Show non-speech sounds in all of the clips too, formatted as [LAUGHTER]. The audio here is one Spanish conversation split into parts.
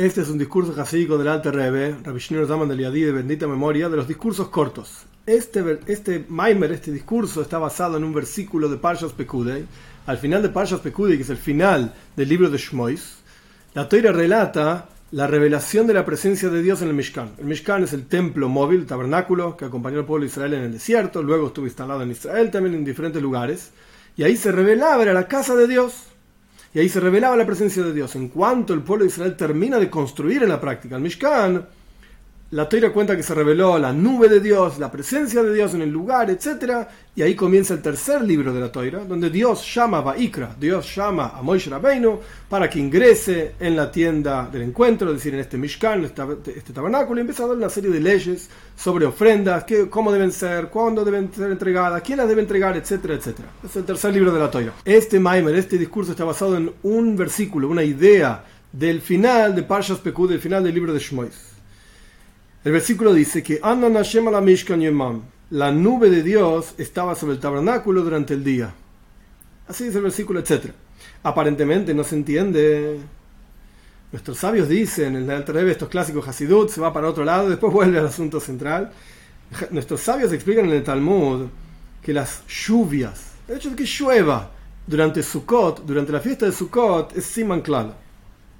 Este es un discurso jasídico del Alter Rebbe, Rabbi Shneur Zaman del Yadí de bendita memoria, de los discursos cortos. Este, este Maimer, este discurso, está basado en un versículo de Parshas Pekudei. Al final de Parshas Pekudei, que es el final del libro de Shmois, la Toira relata la revelación de la presencia de Dios en el Mishkan. El Mishkan es el templo móvil, el tabernáculo, que acompañó al pueblo de Israel en el desierto, luego estuvo instalado en Israel también en diferentes lugares, y ahí se revelaba, era la casa de Dios. Y ahí se revelaba la presencia de Dios. En cuanto el pueblo de Israel termina de construir en la práctica el Mishkan, la Torah cuenta que se reveló la nube de Dios, la presencia de Dios en el lugar, etc. Y ahí comienza el tercer libro de la Torah, donde Dios llama a Baikra, Dios llama a Moishe Rabbeinu para que ingrese en la tienda del encuentro, es decir, en este Mishkan, este, este tabernáculo, y empieza a dar una serie de leyes sobre ofrendas, qué, cómo deben ser, cuándo deben ser entregadas, quién las debe entregar, etcétera, etcétera. Es el tercer libro de la Torah. Este Maimer, este discurso está basado en un versículo, una idea del final de Parshas Pekud, del final del libro de Shmois. El versículo dice que la nube de Dios estaba sobre el tabernáculo durante el día. Así dice el versículo, etc. Aparentemente no se entiende. Nuestros sabios dicen, en el Rebbe, estos clásicos Hasidut, se va para otro lado, [LAUGHS] después vuelve al asunto central. Nuestros sabios explican en el Talmud que las lluvias, el hecho de que llueva durante Sukkot, durante la fiesta de Sukkot, es siman claro.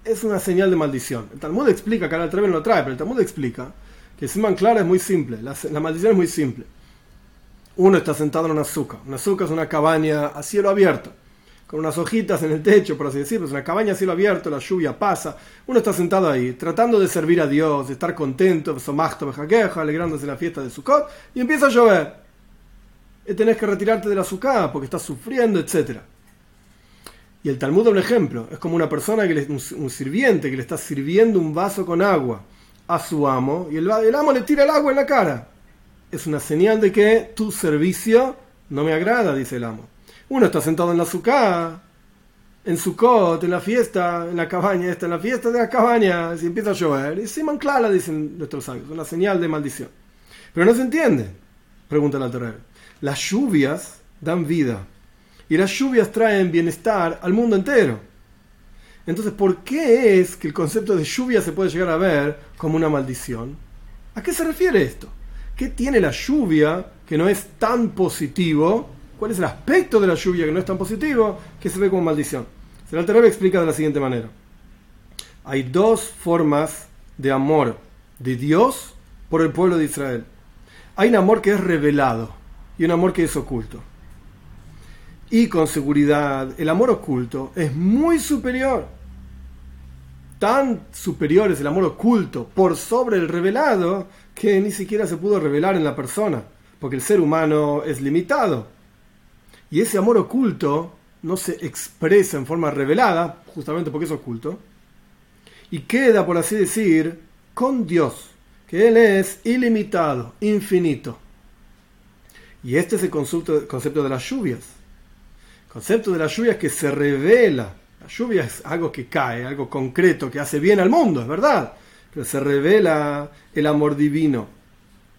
Es una señal de maldición. El Talmud explica, ahora el no lo trae, pero el Talmud explica que Siman Clara es muy simple, la, maldición es muy simple. Uno está sentado en una azúcar. Una azúcar es una cabaña a cielo abierto, con unas hojitas en el techo, por así decirlo. Es una cabaña a cielo abierto, la lluvia pasa. Uno está sentado ahí, tratando de servir a Dios, de estar contento, alegrándose la fiesta de Sukkot, y empieza a llover. Y tenés que retirarte de la azúcar porque estás sufriendo, etc. Y el Talmud da un ejemplo. Es como una persona, que un sirviente que le está sirviendo un vaso con agua a su amo y el, amo le tira el agua en la cara. Es una señal de que tu servicio no me agrada, dice el amo. Uno está sentado en la azúcar, en su cot, en la fiesta, en la cabaña, está en la fiesta de la cabaña, si empieza a llover, y Simon Clara, dicen nuestros sabios, una señal de maldición. Pero no se entiende, pregunta la Torre. Las lluvias dan vida y las lluvias traen bienestar al mundo entero. Entonces, ¿por qué es que el concepto de lluvia se puede llegar a ver como una maldición? ¿A qué se refiere esto? ¿Qué tiene la lluvia que no es tan positivo? ¿Cuál es el aspecto de la lluvia que no es tan positivo que se ve como maldición? Se la Terebe explica de la siguiente manera. Hay dos formas de amor de Dios por el pueblo de Israel. Hay un amor que es revelado y un amor que es oculto. Y con seguridad, el amor oculto es muy superior. Tan superior es el amor oculto por sobre el revelado que ni siquiera se pudo revelar en la persona, porque el ser humano es limitado. Y ese amor oculto no se expresa en forma revelada, justamente porque es oculto, y queda, por así decir, con Dios, que Él es ilimitado, infinito. Y este es el concepto, de las lluvias concepto de la lluvia es que se revela. Lluvia es algo que cae, algo concreto, que hace bien al mundo, es verdad. Pero se revela el amor divino.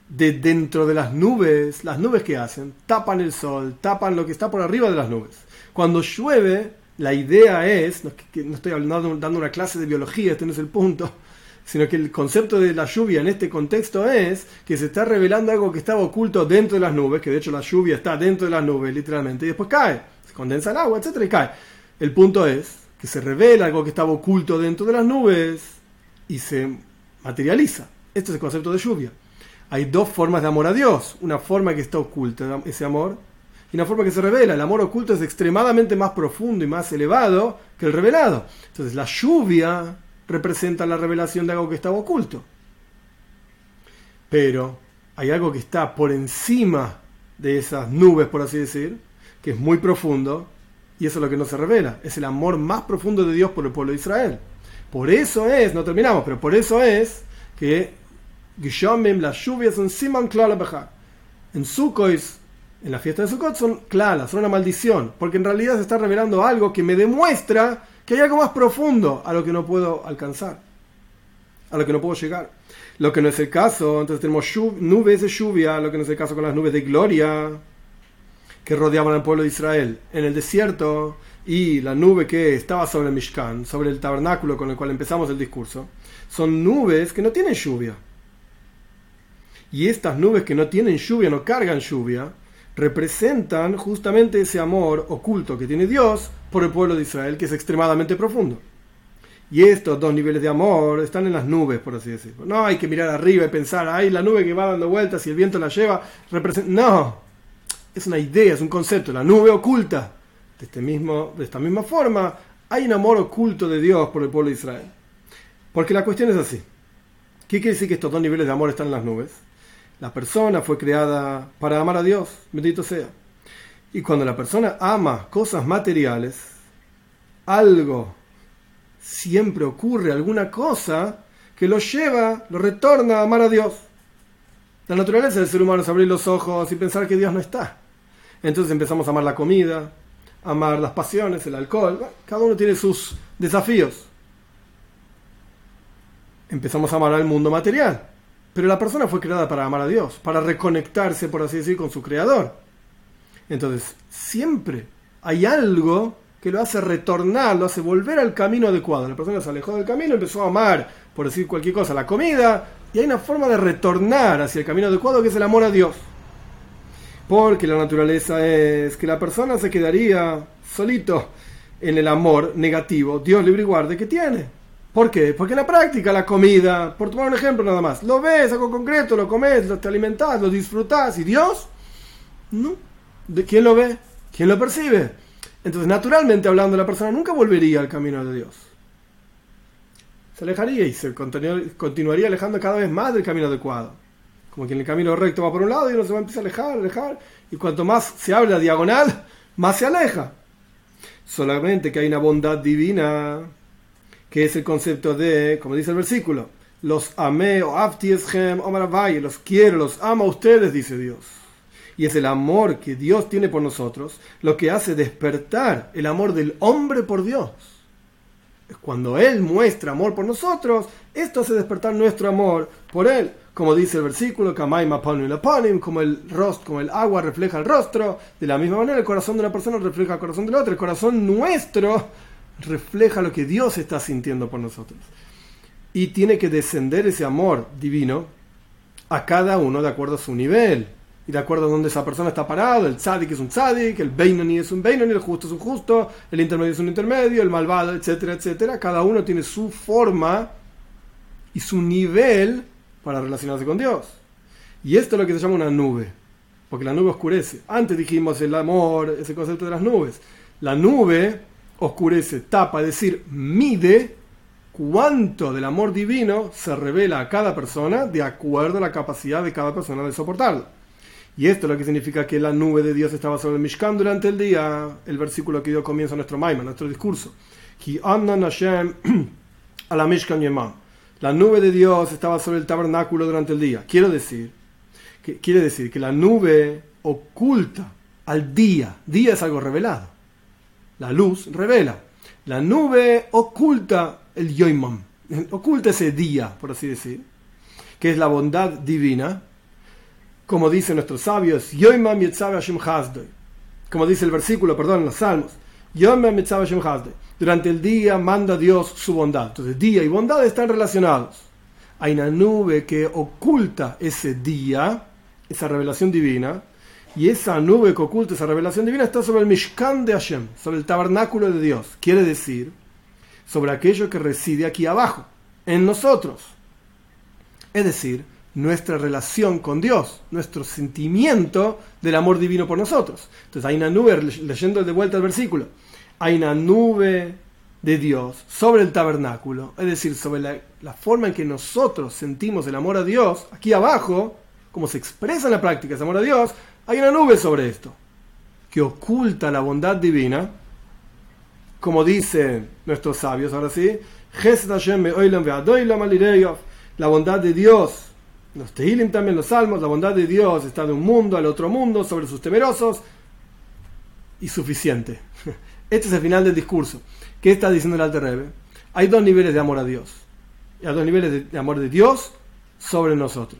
De dentro de las nubes, las nubes que hacen, tapan el sol, tapan lo que está por arriba de las nubes. Cuando llueve, la idea es, no, no estoy hablando, dando una clase de biología, este no es el punto, [LAUGHS] sino que el concepto de la lluvia en este contexto es que se está revelando algo que estaba oculto dentro de las nubes, que de hecho la lluvia está dentro de las nubes, literalmente, y después cae condensa el agua, etcétera, y cae. El punto es que se revela algo que estaba oculto dentro de las nubes y se materializa. Este es el concepto de lluvia. Hay dos formas de amor a Dios. Una forma que está oculta, ese amor, y una forma que se revela. El amor oculto es extremadamente más profundo y más elevado que el revelado. Entonces la lluvia representa la revelación de algo que estaba oculto. Pero hay algo que está por encima de esas nubes, por así decir, que es muy profundo, y eso es lo que no se revela, es el amor más profundo de Dios por el pueblo de Israel. Por eso es, no terminamos, pero por eso es que las lluvias son Siman En Sukkot, en la fiesta de Sukkot, son claras, son una maldición, porque en realidad se está revelando algo que me demuestra que hay algo más profundo a lo que no puedo alcanzar, a lo que no puedo llegar. Lo que no es el caso, entonces tenemos nubes de lluvia, lo que no es el caso con las nubes de gloria, que rodeaban al pueblo de Israel en el desierto y la nube que estaba sobre el Mishkan, sobre el tabernáculo con el cual empezamos el discurso, son nubes que no tienen lluvia. Y estas nubes que no tienen lluvia, no cargan lluvia, representan justamente ese amor oculto que tiene Dios por el pueblo de Israel, que es extremadamente profundo. Y estos dos niveles de amor están en las nubes, por así decirlo. No hay que mirar arriba y pensar, ay, la nube que va dando vueltas y el viento la lleva. No, es una idea, es un concepto, la nube oculta. De, este mismo, de esta misma forma, hay un amor oculto de Dios por el pueblo de Israel. Porque la cuestión es así. ¿Qué quiere decir que estos dos niveles de amor están en las nubes? La persona fue creada para amar a Dios, bendito sea. Y cuando la persona ama cosas materiales, algo, siempre ocurre alguna cosa que lo lleva, lo retorna a amar a Dios. La naturaleza del ser humano es abrir los ojos y pensar que Dios no está. Entonces empezamos a amar la comida, amar las pasiones, el alcohol. Cada uno tiene sus desafíos. Empezamos a amar al mundo material. Pero la persona fue creada para amar a Dios, para reconectarse, por así decir, con su creador. Entonces, siempre hay algo que lo hace retornar, lo hace volver al camino adecuado. La persona se alejó del camino, empezó a amar, por decir cualquier cosa, la comida, y hay una forma de retornar hacia el camino adecuado que es el amor a Dios. Porque la naturaleza es que la persona se quedaría solito en el amor negativo, Dios libre y guarde, que tiene. ¿Por qué? Porque en la práctica la comida, por tomar un ejemplo nada más, lo ves, algo concreto, lo comes, lo te alimentas, lo disfrutas, y Dios, no. ¿De quién lo ve? ¿Quién lo percibe? Entonces, naturalmente hablando, la persona nunca volvería al camino de Dios. Se alejaría y se continuaría alejando cada vez más del camino adecuado. Como que en el camino recto va por un lado y uno se va a empezar a alejar, alejar, y cuanto más se habla diagonal, más se aleja. Solamente que hay una bondad divina que es el concepto de, como dice el versículo, los amé o aftieshem o los quiero, los amo a ustedes, dice Dios. Y es el amor que Dios tiene por nosotros lo que hace despertar el amor del hombre por Dios. Cuando Él muestra amor por nosotros, esto hace despertar nuestro amor por Él. Como dice el versículo, como el, rostro, como el agua refleja el rostro, de la misma manera el corazón de una persona refleja el corazón del otro. El corazón nuestro refleja lo que Dios está sintiendo por nosotros. Y tiene que descender ese amor divino a cada uno de acuerdo a su nivel y de acuerdo a donde esa persona está parado. El tzadik es un tzadik, el beinoni es un beinoni, el justo es un justo, el intermedio es un intermedio, el malvado, etcétera, etcétera. Cada uno tiene su forma y su nivel para relacionarse con Dios. Y esto es lo que se llama una nube, porque la nube oscurece. Antes dijimos el amor, ese concepto de las nubes. La nube oscurece, tapa, es decir, mide cuánto del amor divino se revela a cada persona de acuerdo a la capacidad de cada persona de soportarlo. Y esto es lo que significa que la nube de Dios estaba sobre el Mishkan durante el día, el versículo que dio comienzo a nuestro Maima, nuestro discurso. [CLEARS THROAT] La nube de Dios estaba sobre el tabernáculo durante el día. Quiero decir, que, quiere decir que la nube oculta al día. Día es algo revelado la luz revela. La nube oculta el yoimam, [LAUGHS] oculta ese día, por así decir, que es la bondad divina. Como dicen nuestros sabios, Como dice el versículo, perdón, en los salmos. Durante el día manda Dios su bondad. Entonces, día y bondad están relacionados. Hay una nube que oculta ese día, esa revelación divina, y esa nube que oculta esa revelación divina está sobre el Mishkan de Hashem, sobre el tabernáculo de Dios. Quiere decir, sobre aquello que reside aquí abajo, en nosotros. Es decir, nuestra relación con Dios, nuestro sentimiento del amor divino por nosotros. Entonces hay una nube, leyendo de vuelta el versículo, hay una nube de Dios sobre el tabernáculo, es decir, sobre la, forma en que nosotros sentimos el amor a Dios, aquí abajo, como se expresa en la práctica ese amor a Dios, hay una nube sobre esto, que oculta la bondad divina, como dicen nuestros sabios, ahora sí, la bondad de Dios, los Tehilim también, los salmos, la bondad de Dios está de un mundo al otro mundo sobre sus temerosos y suficiente. [LAUGHS] Este es el final del discurso. ¿Qué está diciendo el Alter Rebbe? Hay dos niveles de amor a Dios. Hay dos niveles de amor de Dios sobre nosotros.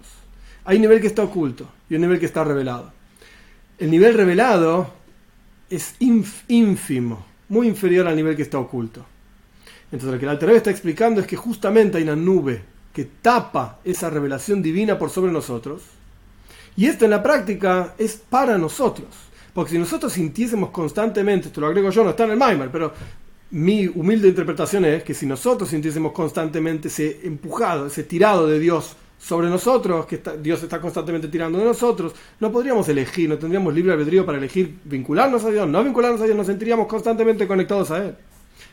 Hay un nivel que está oculto y un nivel que está revelado el nivel revelado es ínfimo, muy inferior al nivel que está oculto. Entonces lo que el Alter está explicando es que justamente hay una nube que tapa esa revelación divina por sobre nosotros. Y esto en la práctica es para nosotros. Porque si nosotros sintiésemos constantemente, esto lo agrego yo, no está en el Maimar, pero mi humilde interpretación es que si nosotros sintiésemos constantemente ese empujado, ese tirado de Dios sobre nosotros, que Dios está constantemente tirando de nosotros, no podríamos elegir, no tendríamos libre albedrío para elegir vincularnos a Dios, no vincularnos a Dios, nos sentiríamos constantemente conectados a Él.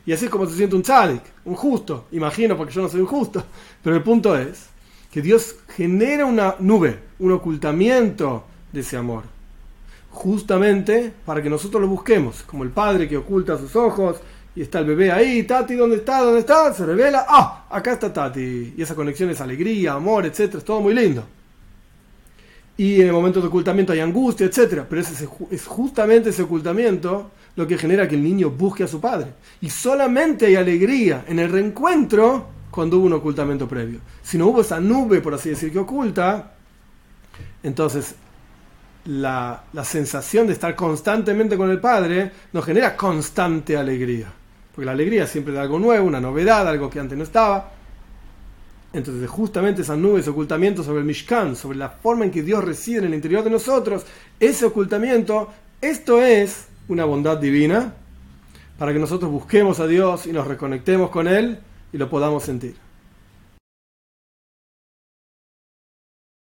Y así es como se siente un tzadik, un justo, imagino, porque yo no soy un justo. Pero el punto es que Dios genera una nube, un ocultamiento de ese amor. Justamente para que nosotros lo busquemos, como el padre que oculta sus ojos y está el bebé ahí, Tati, ¿dónde está? ¿Dónde está? Se revela, ah, acá está Tati. Y esa conexión es alegría, amor, etcétera, es todo muy lindo. Y en el momento de ocultamiento hay angustia, etcétera. Pero es, es justamente ese ocultamiento lo que genera que el niño busque a su padre. Y solamente hay alegría en el reencuentro cuando hubo un ocultamiento previo. Si no hubo esa nube, por así decir, que oculta, entonces la, la sensación de estar constantemente con el padre nos genera constante alegría. Porque la alegría es siempre de algo nuevo, una novedad, algo que antes no estaba. Entonces, justamente esas nubes, ocultamiento sobre el Mishkan, sobre la forma en que Dios reside en el interior de nosotros, ese ocultamiento, esto es una bondad divina para que nosotros busquemos a Dios y nos reconectemos con Él y lo podamos sentir.